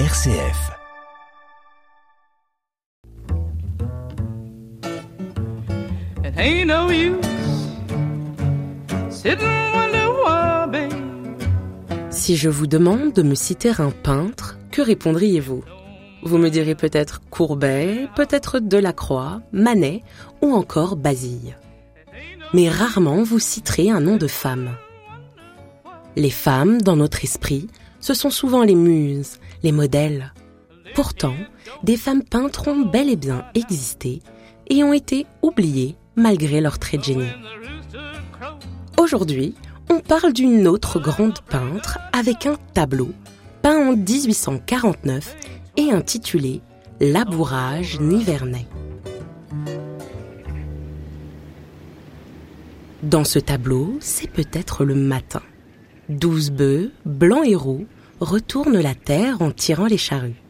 RCF. It ain't no use sitting wonder why, babe. Si je vous demande de me citer un peintre, que répondriez-vous? Vous me direz peut-être Courbet, peut-être Delacroix, Manet ou encore Basile. Mais rarement vous citerez un nom de femme. Les femmes, dans notre esprit, ce sont souvent les muses, les modèles. Pourtant, des femmes peintres ont bel et bien existé et ont été oubliées malgré leur trait de génie. Aujourd'hui, on parle d'une autre grande peintre avec un tableau peint en 1849 et intitulé Labourage nivernais. Dans ce tableau, c'est peut-être le matin. Douze bœufs, blancs et roux, retournent la terre en tirant les charrues.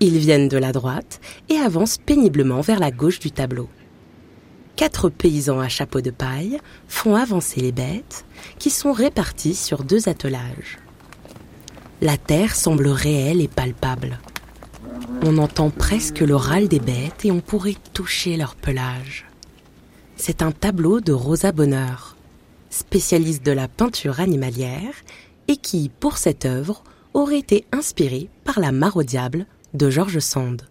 Ils viennent de la droite et avancent péniblement vers la gauche du tableau. Quatre paysans à chapeau de paille font avancer les bêtes qui sont réparties sur deux attelages. La terre semble réelle et palpable. On entend presque le râle des bêtes et on pourrait toucher leur pelage. C'est un tableau de Rosa Bonheur, spécialiste de la peinture animalière et qui, pour cette œuvre, aurait été inspiré par La Mare au diable de George Sand.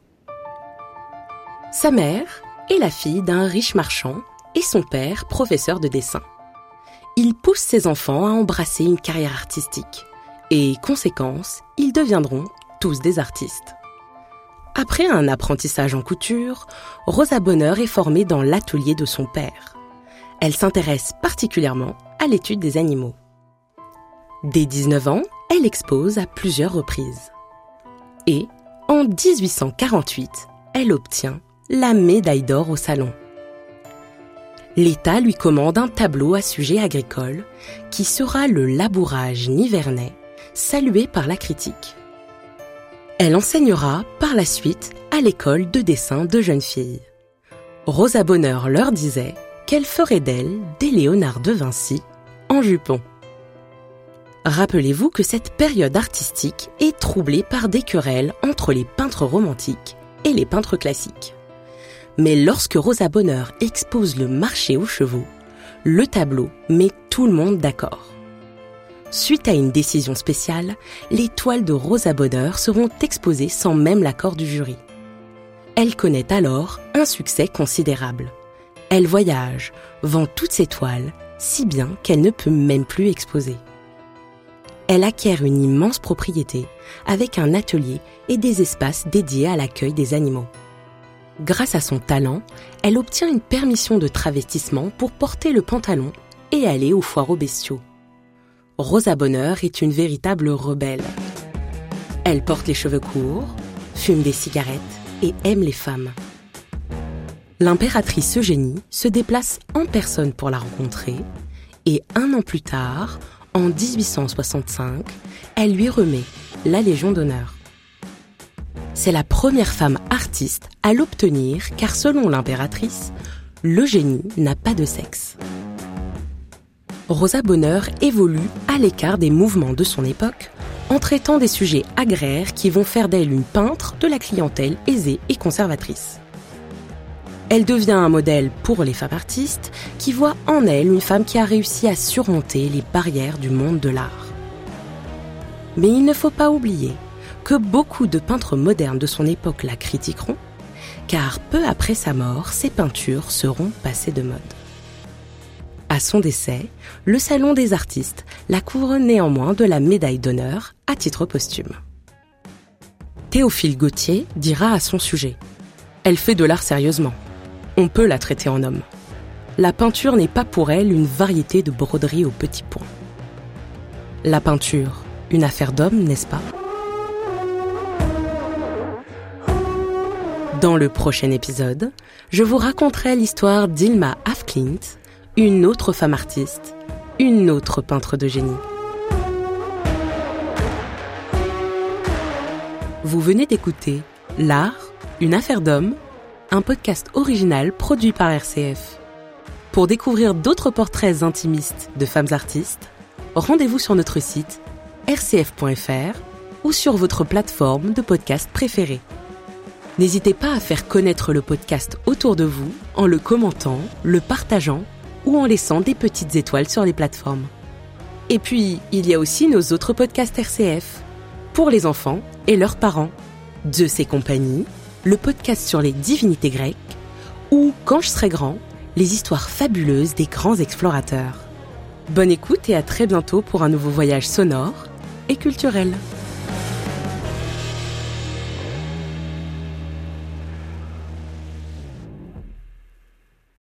Sa mère est la fille d'un riche marchand et son père professeur de dessin. Il pousse ses enfants à embrasser une carrière artistique et, conséquence, ils deviendront tous des artistes. Après un apprentissage en couture, Rosa Bonheur est formée dans l'atelier de son père. Elle s'intéresse particulièrement à l'étude des animaux. Dès 19 ans, elle expose à plusieurs reprises. Et, en 1848, elle obtient la médaille d'or au salon. L'État lui commande un tableau à sujet agricole qui sera le labourage nivernais, salué par la critique. Elle enseignera par la suite à l'école de dessin de jeunes filles. Rosa Bonheur leur disait qu'elle ferait d'elle des Léonard de Vinci en jupon. Rappelez-vous que cette période artistique est troublée par des querelles entre les peintres romantiques et les peintres classiques. Mais lorsque Rosa Bonheur expose le marché aux chevaux, le tableau met tout le monde d'accord. Suite à une décision spéciale, les toiles de Rosa Bonheur seront exposées sans même l'accord du jury. Elle connaît alors un succès considérable. Elle voyage, vend toutes ses toiles, si bien qu'elle ne peut même plus exposer. Elle acquiert une immense propriété avec un atelier et des espaces dédiés à l'accueil des animaux. Grâce à son talent, elle obtient une permission de travestissement pour porter le pantalon et aller aux foires aux bestiaux. Rosa Bonheur est une véritable rebelle. Elle porte les cheveux courts, fume des cigarettes et aime les femmes. L'impératrice Eugénie se déplace en personne pour la rencontrer et un an plus tard, en 1865, elle lui remet la Légion d'honneur. C'est la première femme artiste à l'obtenir car selon l'impératrice, le génie n'a pas de sexe. Rosa Bonheur évolue à l'écart des mouvements de son époque en traitant des sujets agraires qui vont faire d'elle une peintre de la clientèle aisée et conservatrice. Elle devient un modèle pour les femmes artistes qui voient en elle une femme qui a réussi à surmonter les barrières du monde de l'art. Mais il ne faut pas oublier que beaucoup de peintres modernes de son époque la critiqueront, car peu après sa mort, ses peintures seront passées de mode. À son décès, le Salon des artistes la couvre néanmoins de la médaille d'honneur à titre posthume. Théophile Gautier dira à son sujet Elle fait de l'art sérieusement. On peut la traiter en homme. La peinture n'est pas pour elle une variété de broderies aux petits points. La peinture, une affaire d'homme, n'est-ce pas? Dans le prochain épisode, je vous raconterai l'histoire d'Ilma Afklint, une autre femme artiste, une autre peintre de génie. Vous venez d'écouter L'art, une affaire d'homme, un podcast original produit par RCF. Pour découvrir d'autres portraits intimistes de femmes artistes, rendez-vous sur notre site rcf.fr ou sur votre plateforme de podcast préférée. N'hésitez pas à faire connaître le podcast autour de vous en le commentant, le partageant ou en laissant des petites étoiles sur les plateformes. Et puis, il y a aussi nos autres podcasts RCF, pour les enfants et leurs parents. Zeus et compagnie, le podcast sur les divinités grecques, ou Quand je serai grand, les histoires fabuleuses des grands explorateurs. Bonne écoute et à très bientôt pour un nouveau voyage sonore et culturel.